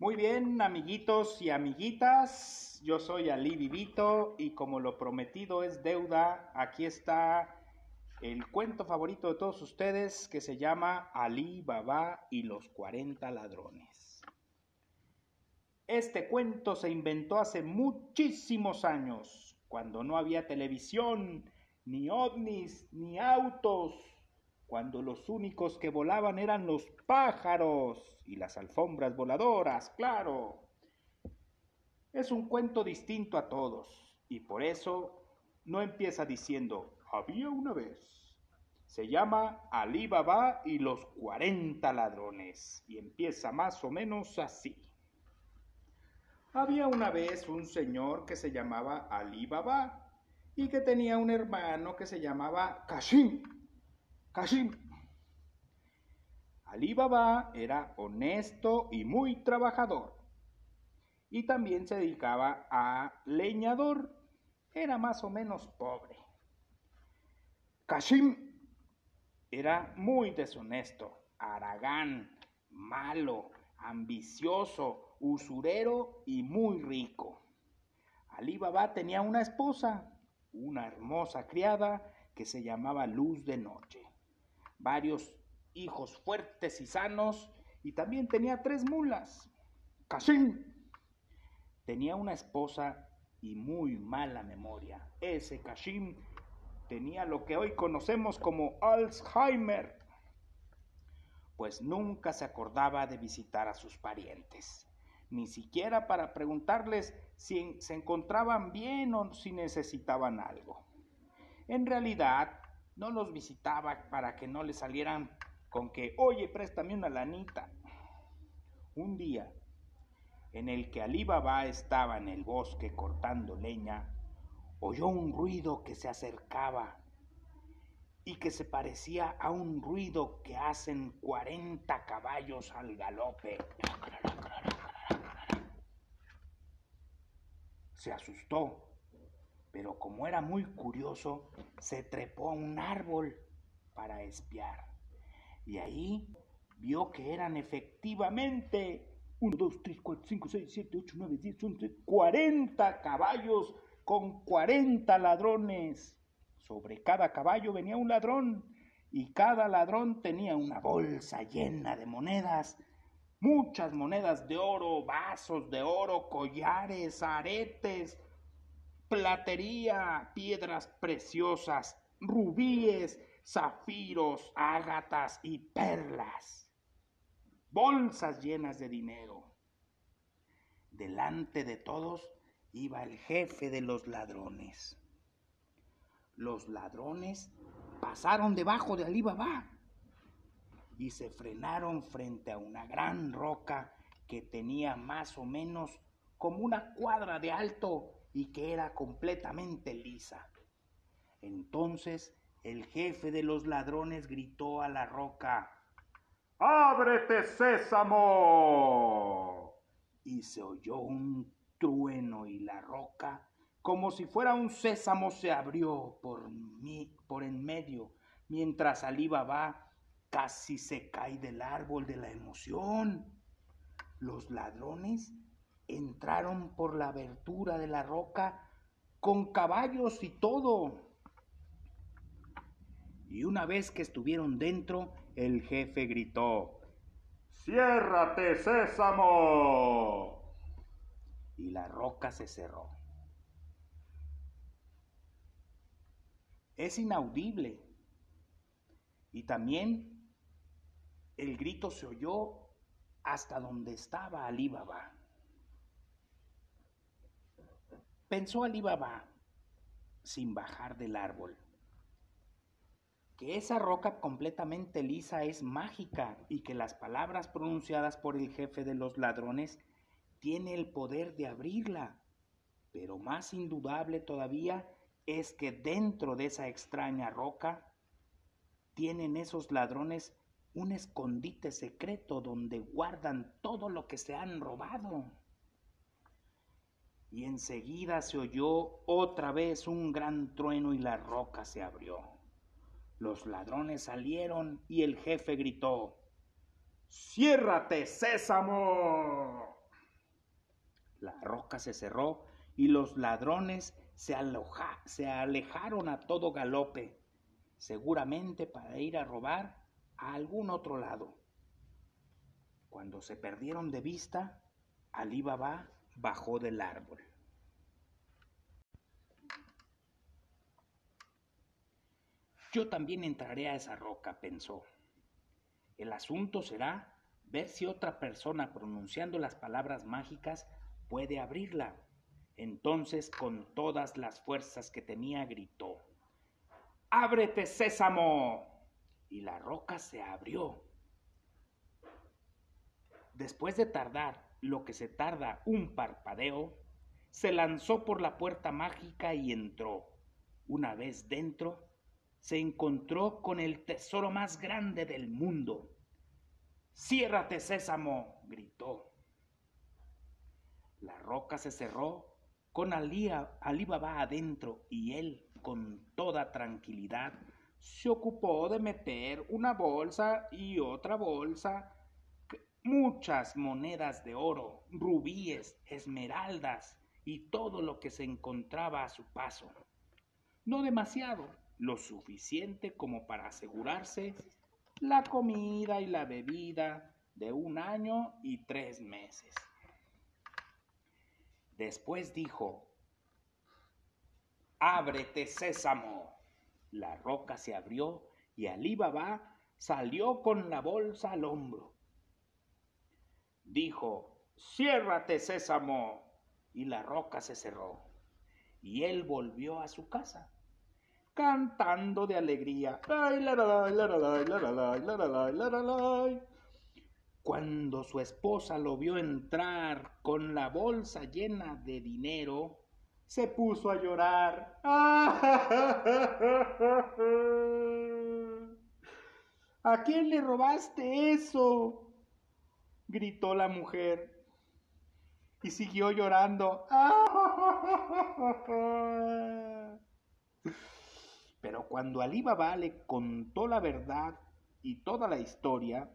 Muy bien, amiguitos y amiguitas, yo soy Ali Vivito y como lo prometido es deuda, aquí está el cuento favorito de todos ustedes que se llama Ali Baba y los 40 ladrones. Este cuento se inventó hace muchísimos años, cuando no había televisión, ni ovnis, ni autos, cuando los únicos que volaban eran los pájaros y las alfombras voladoras, claro. Es un cuento distinto a todos y por eso no empieza diciendo había una vez. Se llama Ali Baba y los 40 ladrones y empieza más o menos así. Había una vez un señor que se llamaba Ali Baba y que tenía un hermano que se llamaba Kashim. Hashim. Ali Baba era honesto y muy trabajador. Y también se dedicaba a leñador. Era más o menos pobre. Kashim era muy deshonesto, aragán, malo, ambicioso, usurero y muy rico. Ali Baba tenía una esposa, una hermosa criada que se llamaba Luz de Noche varios hijos fuertes y sanos, y también tenía tres mulas. Kashim tenía una esposa y muy mala memoria. Ese Kashim tenía lo que hoy conocemos como Alzheimer, pues nunca se acordaba de visitar a sus parientes, ni siquiera para preguntarles si se encontraban bien o si necesitaban algo. En realidad, no los visitaba para que no le salieran con que, oye, préstame una lanita. Un día, en el que Alí Baba estaba en el bosque cortando leña, oyó un ruido que se acercaba y que se parecía a un ruido que hacen cuarenta caballos al galope. Se asustó pero como era muy curioso, se trepó a un árbol para espiar. Y ahí vio que eran efectivamente 1, 2, 3, 4, 5, 6, 7, 8, 9, 10, 11, 40 caballos con 40 ladrones. Sobre cada caballo venía un ladrón y cada ladrón tenía una bolsa llena de monedas, muchas monedas de oro, vasos de oro, collares, aretes, platería, piedras preciosas, rubíes, zafiros, ágatas y perlas, bolsas llenas de dinero. Delante de todos iba el jefe de los ladrones. Los ladrones pasaron debajo de Alí Baba y se frenaron frente a una gran roca que tenía más o menos como una cuadra de alto y que era completamente lisa. Entonces el jefe de los ladrones gritó a la roca, ¡Ábrete, sésamo! Y se oyó un trueno y la roca, como si fuera un sésamo, se abrió por, mí, por en medio, mientras Alí Baba casi se cae del árbol de la emoción. Los ladrones entraron por la abertura de la roca con caballos y todo. Y una vez que estuvieron dentro, el jefe gritó, Ciérrate, sésamo. Y la roca se cerró. Es inaudible. Y también el grito se oyó hasta donde estaba Alí Pensó Alí Baba, sin bajar del árbol, que esa roca completamente lisa es mágica y que las palabras pronunciadas por el jefe de los ladrones tiene el poder de abrirla. Pero más indudable todavía es que dentro de esa extraña roca tienen esos ladrones un escondite secreto donde guardan todo lo que se han robado y enseguida se oyó otra vez un gran trueno y la roca se abrió. Los ladrones salieron y el jefe gritó, Ciérrate, sésamo. La roca se cerró y los ladrones se, se alejaron a todo galope, seguramente para ir a robar a algún otro lado. Cuando se perdieron de vista, Alí Baba bajó del árbol. Yo también entraré a esa roca, pensó. El asunto será ver si otra persona pronunciando las palabras mágicas puede abrirla. Entonces, con todas las fuerzas que tenía, gritó, ¡Ábrete, sésamo! Y la roca se abrió. Después de tardar lo que se tarda un parpadeo, se lanzó por la puerta mágica y entró. Una vez dentro, se encontró con el tesoro más grande del mundo. Ciérrate, sésamo, gritó. La roca se cerró con Alí, Baba adentro y él, con toda tranquilidad, se ocupó de meter una bolsa y otra bolsa, muchas monedas de oro, rubíes, esmeraldas y todo lo que se encontraba a su paso. No demasiado, lo suficiente como para asegurarse la comida y la bebida de un año y tres meses. Después dijo, Ábrete, sésamo. La roca se abrió y Alí Baba salió con la bolsa al hombro. Dijo, Ciérrate, sésamo. Y la roca se cerró. Y él volvió a su casa cantando de alegría. Cuando su esposa lo vio entrar con la bolsa llena de dinero, se puso a llorar. ¿A quién le robaste eso? Gritó la mujer y siguió llorando. Pero cuando Alí Baba le contó la verdad y toda la historia,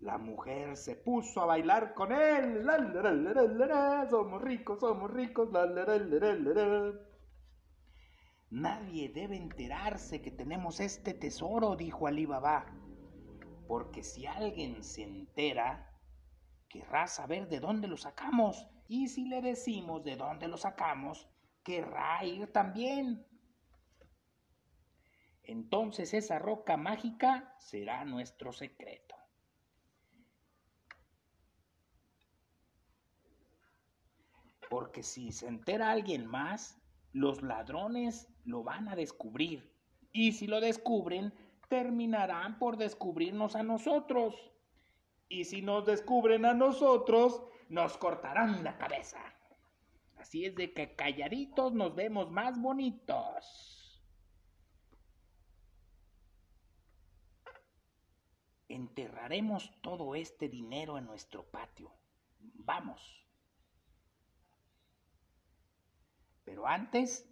la mujer se puso a bailar con él. Somos ricos, somos ricos. Nadie debe enterarse que tenemos este tesoro, dijo Alí Baba, porque si alguien se entera, querrá saber de dónde lo sacamos, y si le decimos de dónde lo sacamos, querrá ir también entonces esa roca mágica será nuestro secreto. Porque si se entera alguien más, los ladrones lo van a descubrir. Y si lo descubren, terminarán por descubrirnos a nosotros. Y si nos descubren a nosotros, nos cortarán la cabeza. Así es de que calladitos nos vemos más bonitos. enterraremos todo este dinero en nuestro patio. Vamos. Pero antes,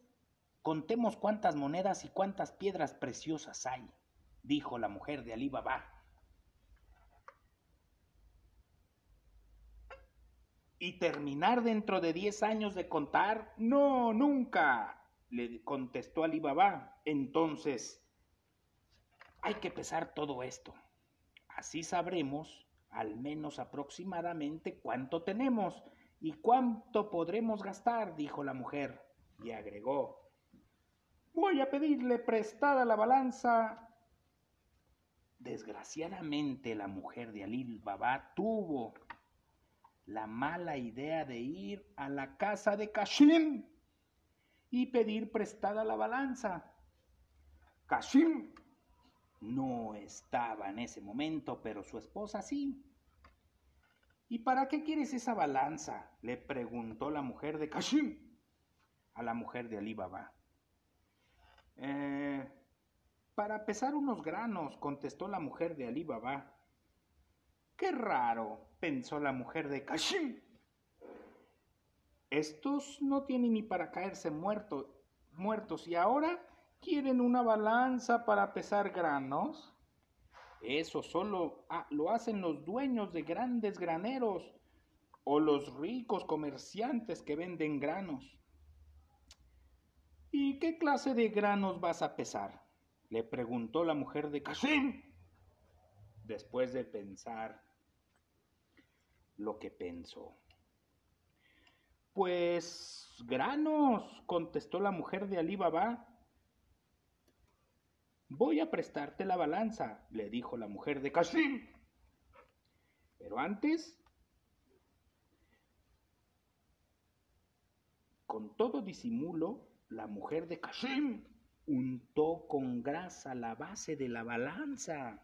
contemos cuántas monedas y cuántas piedras preciosas hay, dijo la mujer de Alí Baba. ¿Y terminar dentro de diez años de contar? No, nunca, le contestó Alí Baba. Entonces, hay que pesar todo esto. Así sabremos al menos aproximadamente cuánto tenemos y cuánto podremos gastar, dijo la mujer, y agregó, voy a pedirle prestada la balanza. Desgraciadamente la mujer de Alil Baba tuvo la mala idea de ir a la casa de Kashim y pedir prestada la balanza. Kashim no estaba en ese momento, pero su esposa sí. ¿Y para qué quieres esa balanza? le preguntó la mujer de Kashim a la mujer de Ali Baba. Eh, para pesar unos granos, contestó la mujer de Ali Baba. Qué raro, pensó la mujer de Kashim. Estos no tienen ni para caerse muertos, y ahora ¿Quieren una balanza para pesar granos? Eso solo ah, lo hacen los dueños de grandes graneros. o los ricos comerciantes que venden granos. ¿Y qué clase de granos vas a pesar? le preguntó la mujer de Kasim. Después de pensar lo que pensó. Pues granos, contestó la mujer de Alí Baba. Voy a prestarte la balanza, le dijo la mujer de Kasim. Pero antes, con todo disimulo, la mujer de Kasim untó con grasa la base de la balanza.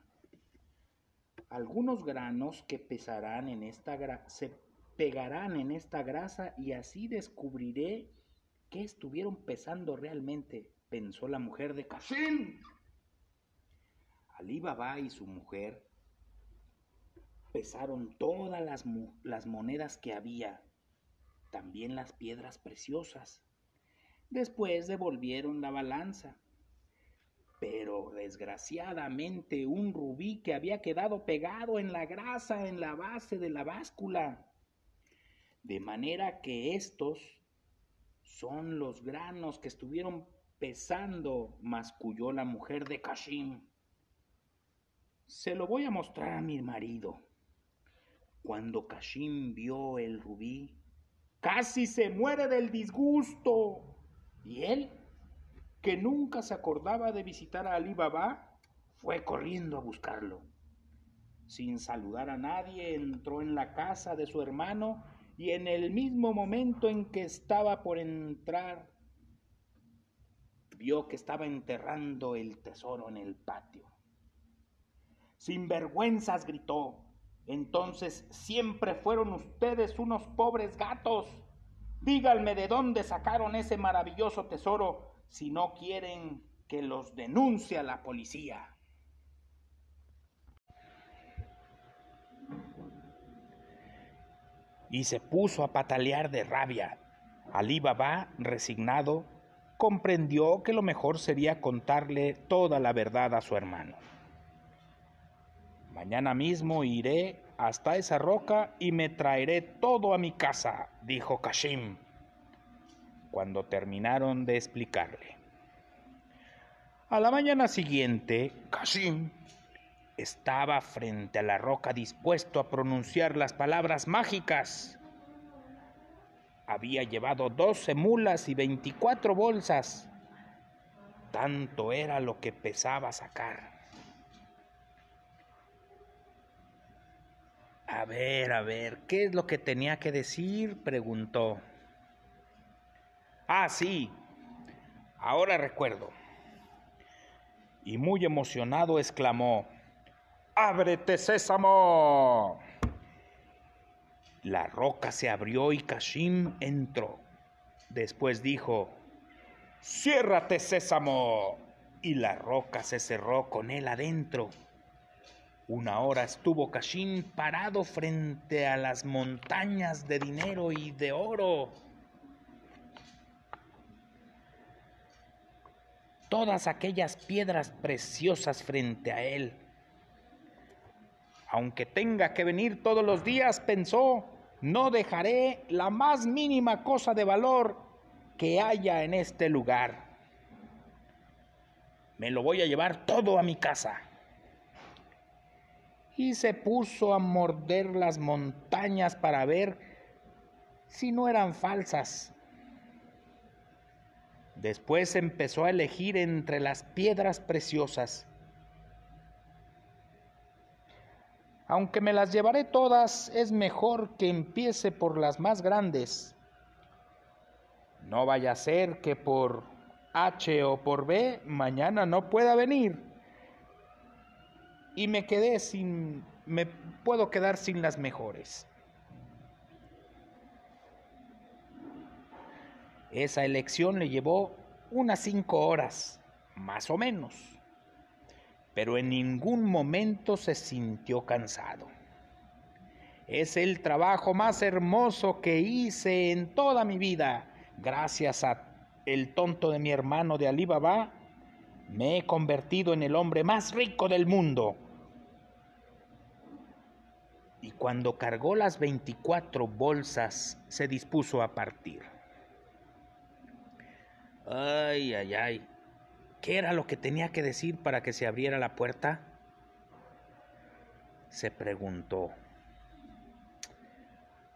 Algunos granos que pesarán en esta se pegarán en esta grasa y así descubriré qué estuvieron pesando realmente, pensó la mujer de Kasim. Alí Baba y su mujer pesaron todas las monedas que había, también las piedras preciosas. Después devolvieron la balanza. Pero desgraciadamente un rubí que había quedado pegado en la grasa en la base de la báscula. De manera que estos son los granos que estuvieron pesando, masculló la mujer de Kashim. Se lo voy a mostrar a mi marido. Cuando Kashim vio el rubí, casi se muere del disgusto. Y él, que nunca se acordaba de visitar a Ali Baba, fue corriendo a buscarlo. Sin saludar a nadie, entró en la casa de su hermano y en el mismo momento en que estaba por entrar, vio que estaba enterrando el tesoro en el patio. Sin vergüenzas gritó, entonces siempre fueron ustedes unos pobres gatos. Díganme de dónde sacaron ese maravilloso tesoro si no quieren que los denuncie a la policía. Y se puso a patalear de rabia. Alí Baba, resignado, comprendió que lo mejor sería contarle toda la verdad a su hermano. Mañana mismo iré hasta esa roca y me traeré todo a mi casa, dijo Kashim, cuando terminaron de explicarle. A la mañana siguiente, Kashim estaba frente a la roca dispuesto a pronunciar las palabras mágicas. Había llevado doce mulas y veinticuatro bolsas. Tanto era lo que pesaba sacar. A ver, a ver, ¿qué es lo que tenía que decir? preguntó. Ah, sí, ahora recuerdo. Y muy emocionado exclamó, ¡Ábrete, sésamo! La roca se abrió y Kashim entró. Después dijo, ¡Ciérrate, sésamo! Y la roca se cerró con él adentro. Una hora estuvo Kashim parado frente a las montañas de dinero y de oro. Todas aquellas piedras preciosas frente a él. Aunque tenga que venir todos los días, pensó, no dejaré la más mínima cosa de valor que haya en este lugar. Me lo voy a llevar todo a mi casa y se puso a morder las montañas para ver si no eran falsas. Después empezó a elegir entre las piedras preciosas. Aunque me las llevaré todas, es mejor que empiece por las más grandes. No vaya a ser que por H o por B mañana no pueda venir y me quedé sin, me puedo quedar sin las mejores. Esa elección le llevó unas cinco horas, más o menos, pero en ningún momento se sintió cansado. Es el trabajo más hermoso que hice en toda mi vida, gracias a el tonto de mi hermano de Alibaba, me he convertido en el hombre más rico del mundo y cuando cargó las 24 bolsas se dispuso a partir. Ay, ay, ay. ¿Qué era lo que tenía que decir para que se abriera la puerta? Se preguntó.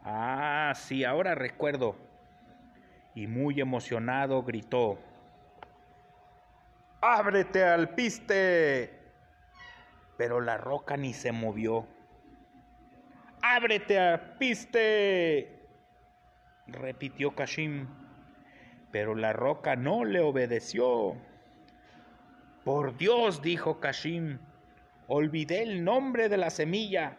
Ah, sí, ahora recuerdo. Y muy emocionado gritó. ¡Ábrete al piste! Pero la roca ni se movió. ¡Ábrete al piste! repitió Kashim. Pero la roca no le obedeció. Por Dios, dijo Kashim, olvidé el nombre de la semilla.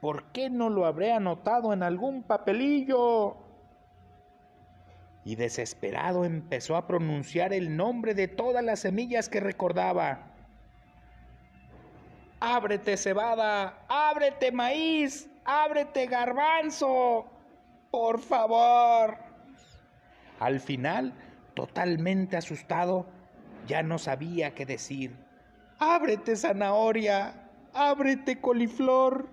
¿Por qué no lo habré anotado en algún papelillo? Y desesperado empezó a pronunciar el nombre de todas las semillas que recordaba. Ábrete cebada, ábrete maíz, ábrete garbanzo, por favor. Al final Totalmente asustado, ya no sabía qué decir. Ábrete zanahoria, ábrete coliflor,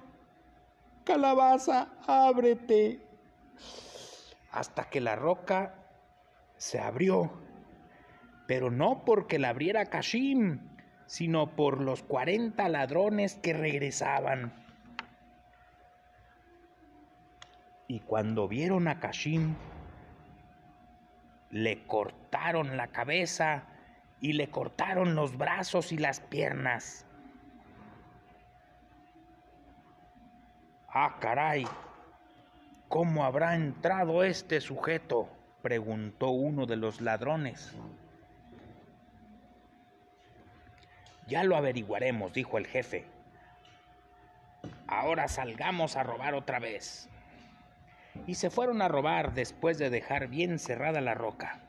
calabaza, ábrete. Hasta que la roca se abrió, pero no porque la abriera Kashim, sino por los cuarenta ladrones que regresaban. Y cuando vieron a Kashim, le cortaron la cabeza y le cortaron los brazos y las piernas. Ah, caray, ¿cómo habrá entrado este sujeto? preguntó uno de los ladrones. Ya lo averiguaremos, dijo el jefe. Ahora salgamos a robar otra vez y se fueron a robar después de dejar bien cerrada la roca.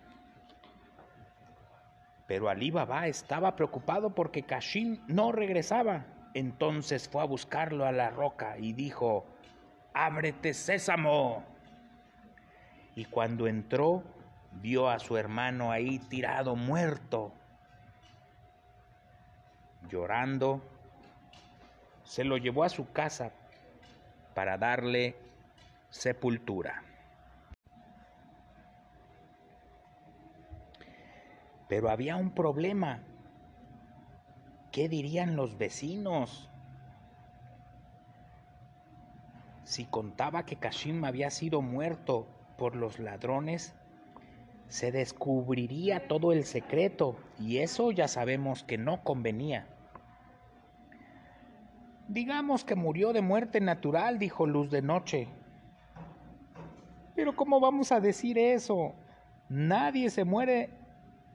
Pero Ali Baba estaba preocupado porque Kashim no regresaba. Entonces fue a buscarlo a la roca y dijo, Ábrete sésamo. Y cuando entró, vio a su hermano ahí tirado muerto. Llorando, se lo llevó a su casa para darle sepultura. Pero había un problema. ¿Qué dirían los vecinos? Si contaba que Kashim había sido muerto por los ladrones, se descubriría todo el secreto y eso ya sabemos que no convenía. Digamos que murió de muerte natural, dijo Luz de Noche, pero ¿cómo vamos a decir eso? Nadie se muere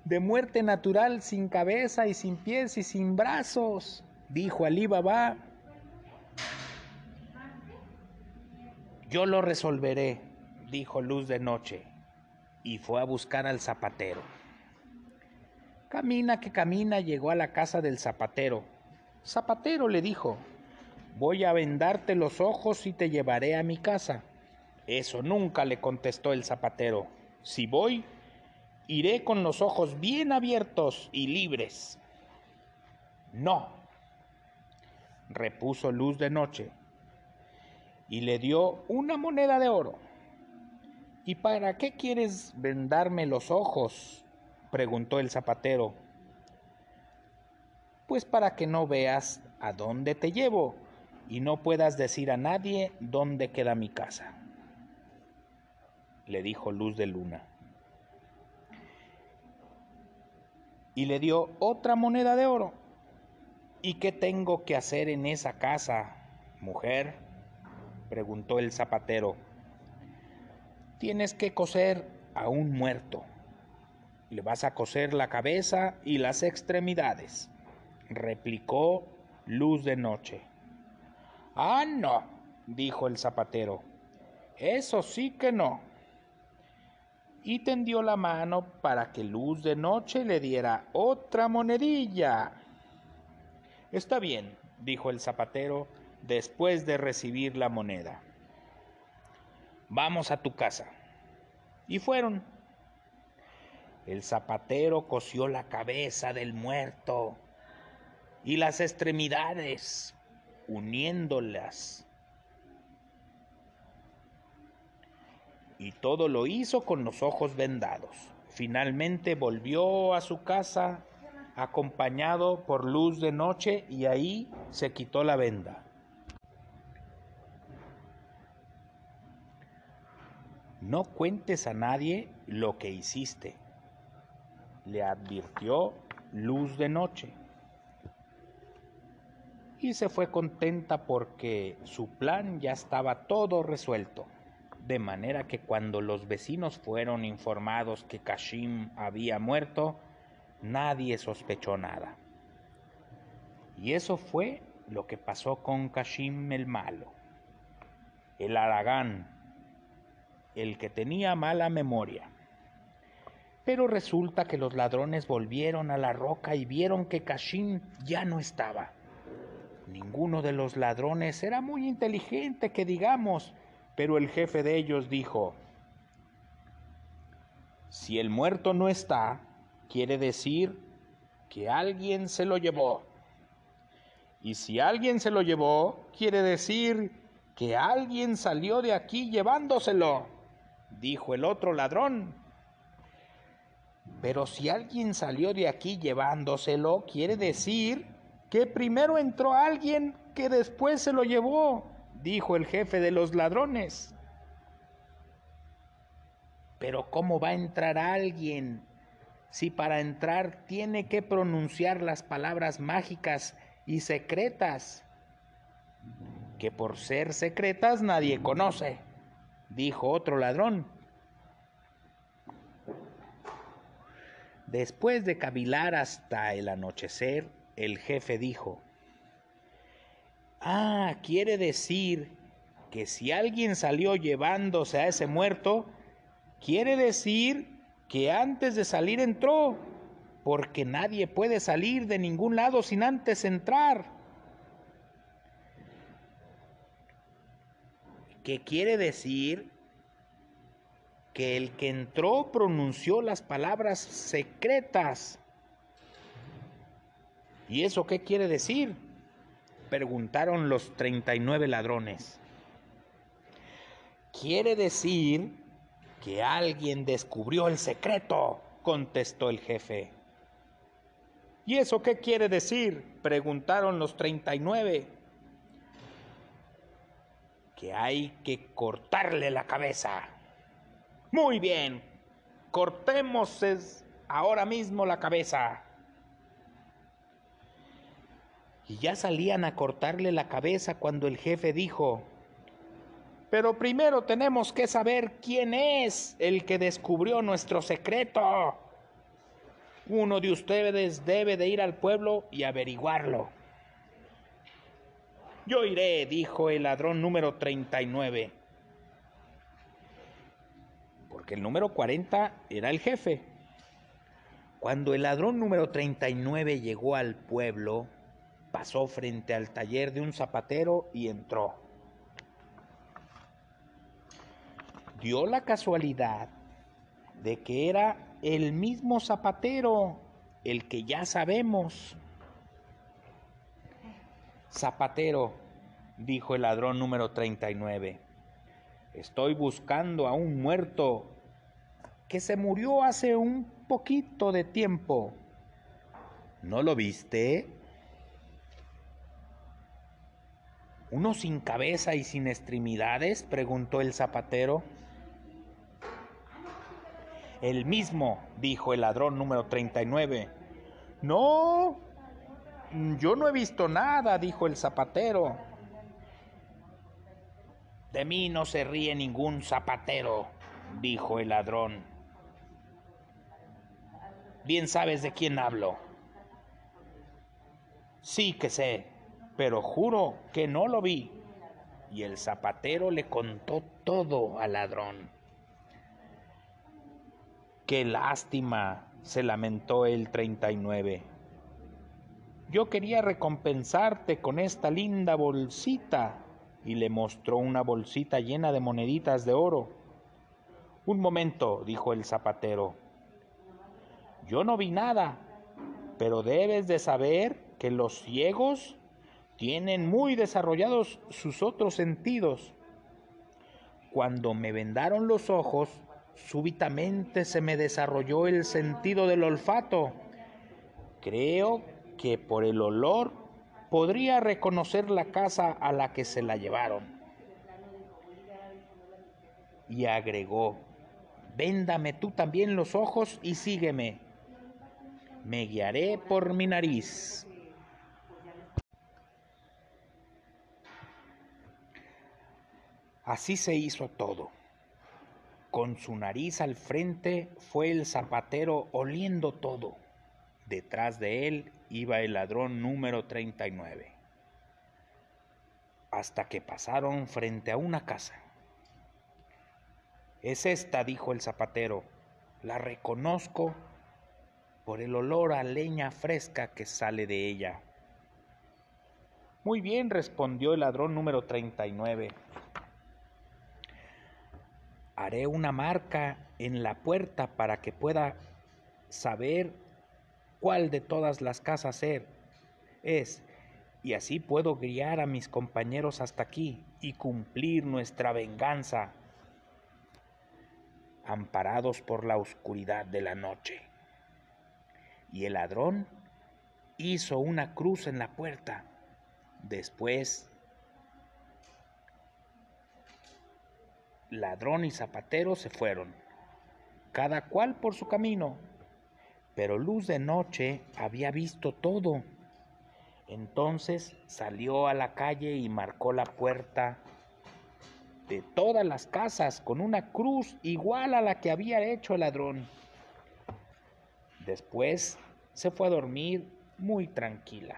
de muerte natural sin cabeza y sin pies y sin brazos, dijo Alí Baba. Yo lo resolveré, dijo Luz de Noche, y fue a buscar al zapatero. Camina que camina llegó a la casa del zapatero. Zapatero le dijo, voy a vendarte los ojos y te llevaré a mi casa. Eso nunca le contestó el zapatero. Si voy, iré con los ojos bien abiertos y libres. No, repuso Luz de Noche, y le dio una moneda de oro. ¿Y para qué quieres vendarme los ojos? preguntó el zapatero. Pues para que no veas a dónde te llevo y no puedas decir a nadie dónde queda mi casa le dijo Luz de Luna. Y le dio otra moneda de oro. ¿Y qué tengo que hacer en esa casa, mujer? preguntó el zapatero. Tienes que coser a un muerto. Le vas a coser la cabeza y las extremidades, replicó Luz de Noche. Ah, no, dijo el zapatero. Eso sí que no y tendió la mano para que Luz de Noche le diera otra monedilla. Está bien, dijo el zapatero después de recibir la moneda. Vamos a tu casa. Y fueron. El zapatero cosió la cabeza del muerto y las extremidades, uniéndolas. Y todo lo hizo con los ojos vendados. Finalmente volvió a su casa acompañado por luz de noche y ahí se quitó la venda. No cuentes a nadie lo que hiciste, le advirtió luz de noche. Y se fue contenta porque su plan ya estaba todo resuelto, de manera que cuando los vecinos fueron informados que Kashim había muerto, nadie sospechó nada. Y eso fue lo que pasó con Kashim el malo, el Aragán, el que tenía mala memoria. Pero resulta que los ladrones volvieron a la roca y vieron que Kashim ya no estaba. Ninguno de los ladrones era muy inteligente, que digamos, pero el jefe de ellos dijo, si el muerto no está, quiere decir que alguien se lo llevó. Y si alguien se lo llevó, quiere decir que alguien salió de aquí llevándoselo, dijo el otro ladrón. Pero si alguien salió de aquí llevándoselo, quiere decir que primero entró alguien que después se lo llevó, dijo el jefe de los ladrones. Pero ¿cómo va a entrar alguien si para entrar tiene que pronunciar las palabras mágicas y secretas, que por ser secretas nadie conoce, dijo otro ladrón. Después de cavilar hasta el anochecer, el jefe dijo, Ah, quiere decir que si alguien salió llevándose a ese muerto, quiere decir que antes de salir entró, porque nadie puede salir de ningún lado sin antes entrar. ¿Qué quiere decir? Que el que entró pronunció las palabras secretas. ¿Y eso qué quiere decir? Preguntaron los 39 ladrones. Quiere decir que alguien descubrió el secreto, contestó el jefe. ¿Y eso qué quiere decir? preguntaron los treinta y nueve. Que hay que cortarle la cabeza. Muy bien, cortemos ahora mismo la cabeza. Y ya salían a cortarle la cabeza cuando el jefe dijo, pero primero tenemos que saber quién es el que descubrió nuestro secreto. Uno de ustedes debe de ir al pueblo y averiguarlo. Yo iré, dijo el ladrón número 39. Porque el número 40 era el jefe. Cuando el ladrón número 39 llegó al pueblo, pasó frente al taller de un zapatero y entró. dio la casualidad de que era el mismo zapatero, el que ya sabemos. Zapatero, dijo el ladrón número 39, estoy buscando a un muerto que se murió hace un poquito de tiempo. ¿No lo viste? ¿Uno sin cabeza y sin extremidades? preguntó el zapatero. El mismo, dijo el ladrón número 39. No, yo no he visto nada, dijo el zapatero. De mí no se ríe ningún zapatero, dijo el ladrón. Bien sabes de quién hablo. Sí que sé, pero juro que no lo vi. Y el zapatero le contó todo al ladrón. Qué lástima, se lamentó el 39. Yo quería recompensarte con esta linda bolsita y le mostró una bolsita llena de moneditas de oro. Un momento, dijo el zapatero. Yo no vi nada, pero debes de saber que los ciegos tienen muy desarrollados sus otros sentidos. Cuando me vendaron los ojos, súbitamente se me desarrolló el sentido del olfato. Creo que por el olor podría reconocer la casa a la que se la llevaron. Y agregó, véndame tú también los ojos y sígueme. Me guiaré por mi nariz. Así se hizo todo. Con su nariz al frente fue el zapatero oliendo todo. Detrás de él iba el ladrón número 39. Hasta que pasaron frente a una casa. Es esta, dijo el zapatero. La reconozco por el olor a leña fresca que sale de ella. Muy bien, respondió el ladrón número 39 haré una marca en la puerta para que pueda saber cuál de todas las casas es, y así puedo guiar a mis compañeros hasta aquí y cumplir nuestra venganza, amparados por la oscuridad de la noche. Y el ladrón hizo una cruz en la puerta. Después ladrón y zapatero se fueron, cada cual por su camino, pero Luz de Noche había visto todo. Entonces salió a la calle y marcó la puerta de todas las casas con una cruz igual a la que había hecho el ladrón. Después se fue a dormir muy tranquila.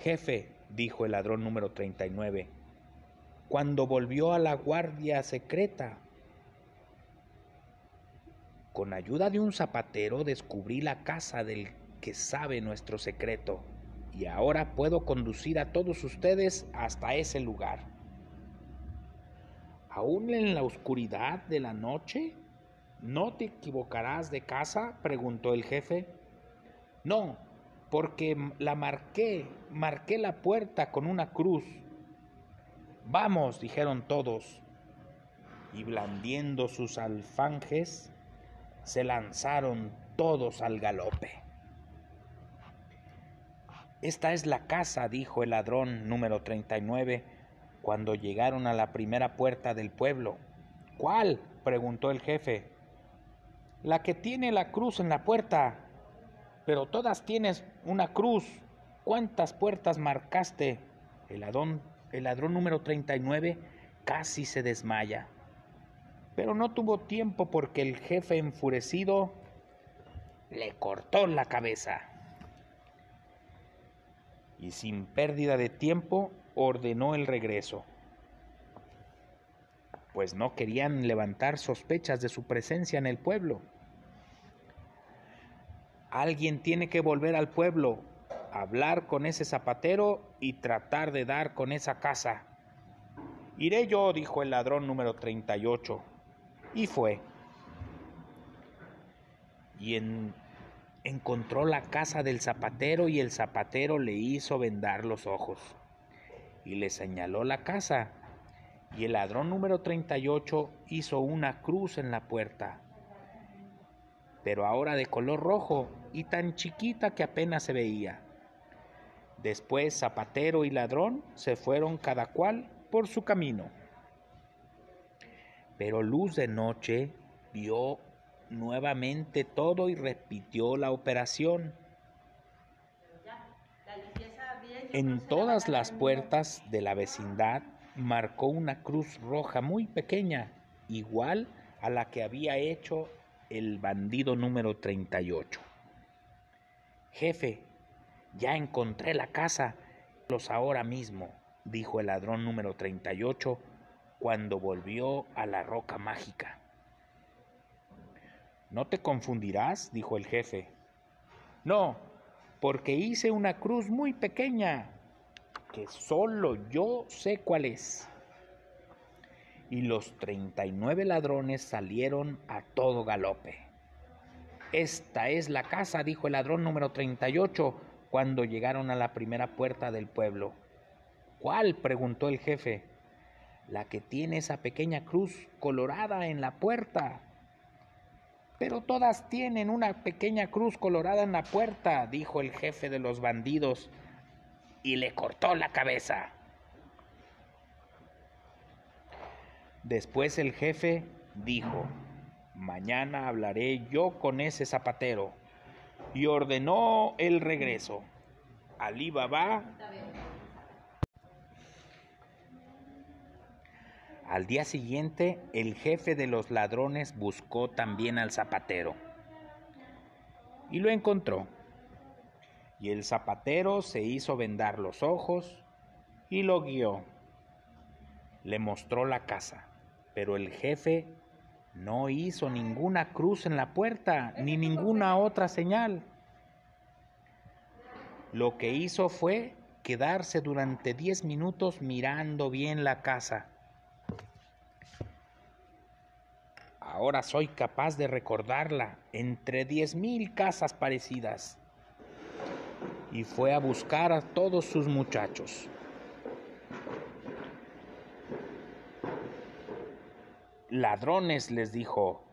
Jefe, dijo el ladrón número 39, cuando volvió a la guardia secreta. Con ayuda de un zapatero descubrí la casa del que sabe nuestro secreto y ahora puedo conducir a todos ustedes hasta ese lugar. ¿Aún en la oscuridad de la noche? ¿No te equivocarás de casa? preguntó el jefe. No, porque la marqué, marqué la puerta con una cruz Vamos, dijeron todos, y blandiendo sus alfanjes, se lanzaron todos al galope. Esta es la casa, dijo el ladrón número 39, cuando llegaron a la primera puerta del pueblo. ¿Cuál? preguntó el jefe. La que tiene la cruz en la puerta. Pero todas tienes una cruz. ¿Cuántas puertas marcaste? El ladrón el ladrón número 39 casi se desmaya. Pero no tuvo tiempo porque el jefe enfurecido le cortó la cabeza. Y sin pérdida de tiempo ordenó el regreso, pues no querían levantar sospechas de su presencia en el pueblo. Alguien tiene que volver al pueblo hablar con ese zapatero y tratar de dar con esa casa. Iré yo, dijo el ladrón número 38. Y fue. Y encontró la casa del zapatero y el zapatero le hizo vendar los ojos. Y le señaló la casa. Y el ladrón número 38 hizo una cruz en la puerta, pero ahora de color rojo y tan chiquita que apenas se veía. Después Zapatero y ladrón se fueron cada cual por su camino. Pero Luz de Noche vio nuevamente todo y repitió la operación. En todas las puertas de la vecindad marcó una cruz roja muy pequeña, igual a la que había hecho el bandido número 38. Jefe, ya encontré la casa. Los ahora mismo, dijo el ladrón número 38 cuando volvió a la roca mágica. No te confundirás, dijo el jefe. No, porque hice una cruz muy pequeña, que solo yo sé cuál es. Y los treinta y nueve ladrones salieron a todo galope. Esta es la casa, dijo el ladrón número 38 cuando llegaron a la primera puerta del pueblo. ¿Cuál? preguntó el jefe. La que tiene esa pequeña cruz colorada en la puerta. Pero todas tienen una pequeña cruz colorada en la puerta, dijo el jefe de los bandidos, y le cortó la cabeza. Después el jefe dijo, Mañana hablaré yo con ese zapatero. Y ordenó el regreso. Alí Baba. Al día siguiente, el jefe de los ladrones buscó también al zapatero. Y lo encontró. Y el zapatero se hizo vendar los ojos y lo guió. Le mostró la casa, pero el jefe no hizo ninguna cruz en la puerta ni ninguna otra señal. Lo que hizo fue quedarse durante diez minutos mirando bien la casa. Ahora soy capaz de recordarla entre diez mil casas parecidas. Y fue a buscar a todos sus muchachos. Ladrones, les dijo,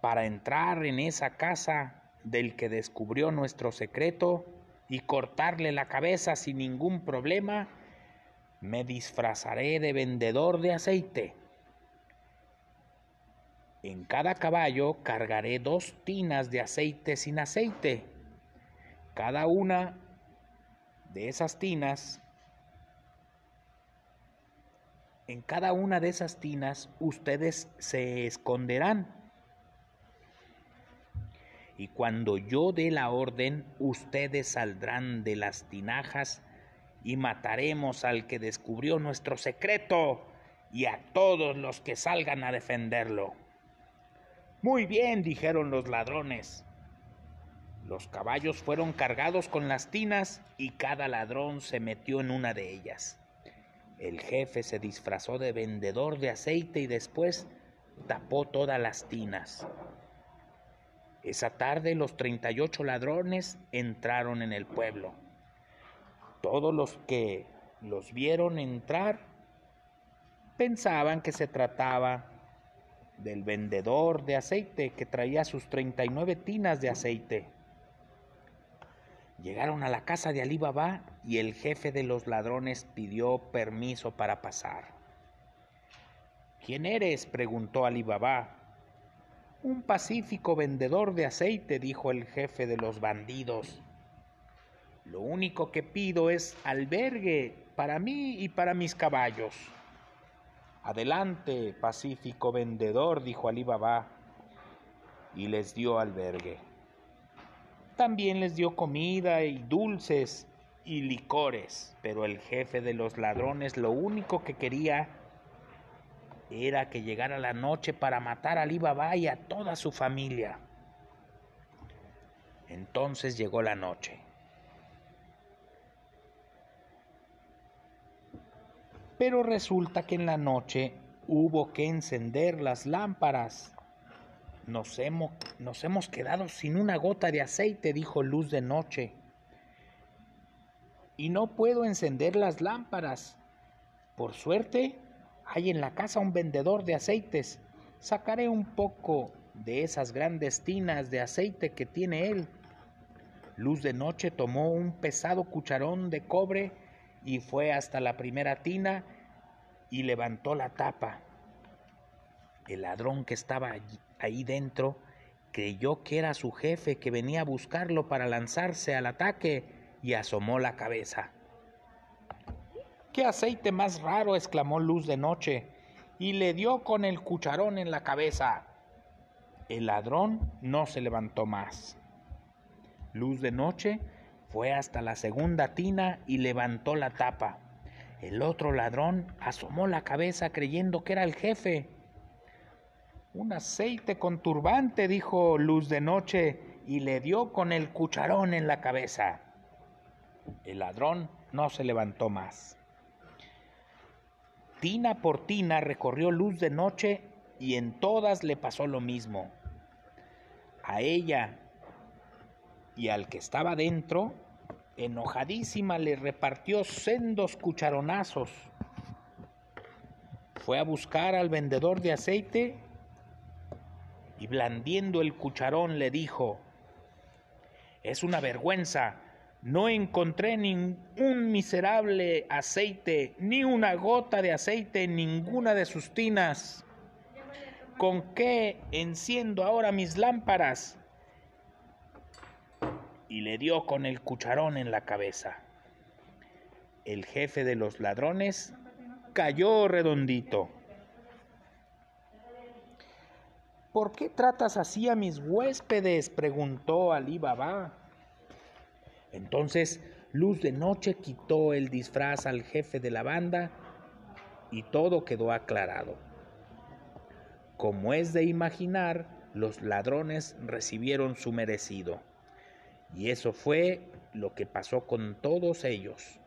para entrar en esa casa del que descubrió nuestro secreto y cortarle la cabeza sin ningún problema, me disfrazaré de vendedor de aceite. En cada caballo cargaré dos tinas de aceite sin aceite. Cada una de esas tinas en cada una de esas tinas ustedes se esconderán. Y cuando yo dé la orden, ustedes saldrán de las tinajas y mataremos al que descubrió nuestro secreto y a todos los que salgan a defenderlo. Muy bien, dijeron los ladrones. Los caballos fueron cargados con las tinas y cada ladrón se metió en una de ellas. El jefe se disfrazó de vendedor de aceite y después tapó todas las tinas. Esa tarde los 38 ladrones entraron en el pueblo. Todos los que los vieron entrar pensaban que se trataba del vendedor de aceite que traía sus 39 tinas de aceite. Llegaron a la casa de Alí Baba y el jefe de los ladrones pidió permiso para pasar. ¿Quién eres? preguntó Alí Baba. Un pacífico vendedor de aceite, dijo el jefe de los bandidos. Lo único que pido es albergue para mí y para mis caballos. Adelante, pacífico vendedor, dijo Alí Baba, y les dio albergue. También les dio comida y dulces y licores, pero el jefe de los ladrones lo único que quería era que llegara la noche para matar a Ali Baba y a toda su familia. Entonces llegó la noche. Pero resulta que en la noche hubo que encender las lámparas nos hemos, nos hemos quedado sin una gota de aceite, dijo Luz de Noche. Y no puedo encender las lámparas. Por suerte, hay en la casa un vendedor de aceites. Sacaré un poco de esas grandes tinas de aceite que tiene él. Luz de Noche tomó un pesado cucharón de cobre y fue hasta la primera tina y levantó la tapa. El ladrón que estaba allí, ahí dentro creyó que era su jefe que venía a buscarlo para lanzarse al ataque y asomó la cabeza. ¡Qué aceite más raro! exclamó Luz de Noche y le dio con el cucharón en la cabeza. El ladrón no se levantó más. Luz de Noche fue hasta la segunda tina y levantó la tapa. El otro ladrón asomó la cabeza creyendo que era el jefe un aceite con turbante, dijo Luz de Noche, y le dio con el cucharón en la cabeza. El ladrón no se levantó más. Tina por tina recorrió Luz de Noche y en todas le pasó lo mismo. A ella y al que estaba dentro, enojadísima, le repartió sendos cucharonazos. Fue a buscar al vendedor de aceite y blandiendo el cucharón le dijo, es una vergüenza, no encontré ningún miserable aceite, ni una gota de aceite en ninguna de sus tinas. ¿Con qué enciendo ahora mis lámparas? Y le dio con el cucharón en la cabeza. El jefe de los ladrones cayó redondito. ¿Por qué tratas así a mis huéspedes? preguntó Alí Baba. Entonces Luz de Noche quitó el disfraz al jefe de la banda y todo quedó aclarado. Como es de imaginar, los ladrones recibieron su merecido. Y eso fue lo que pasó con todos ellos.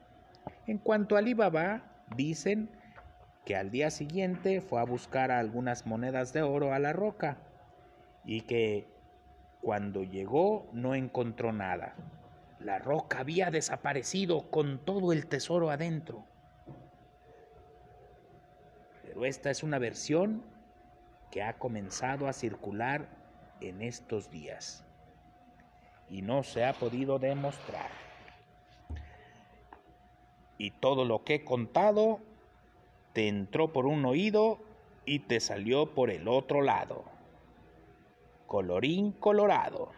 En cuanto a Alí Baba, dicen que al día siguiente fue a buscar algunas monedas de oro a la roca y que cuando llegó no encontró nada. La roca había desaparecido con todo el tesoro adentro. Pero esta es una versión que ha comenzado a circular en estos días y no se ha podido demostrar. Y todo lo que he contado te entró por un oído y te salió por el otro lado. Colorín colorado.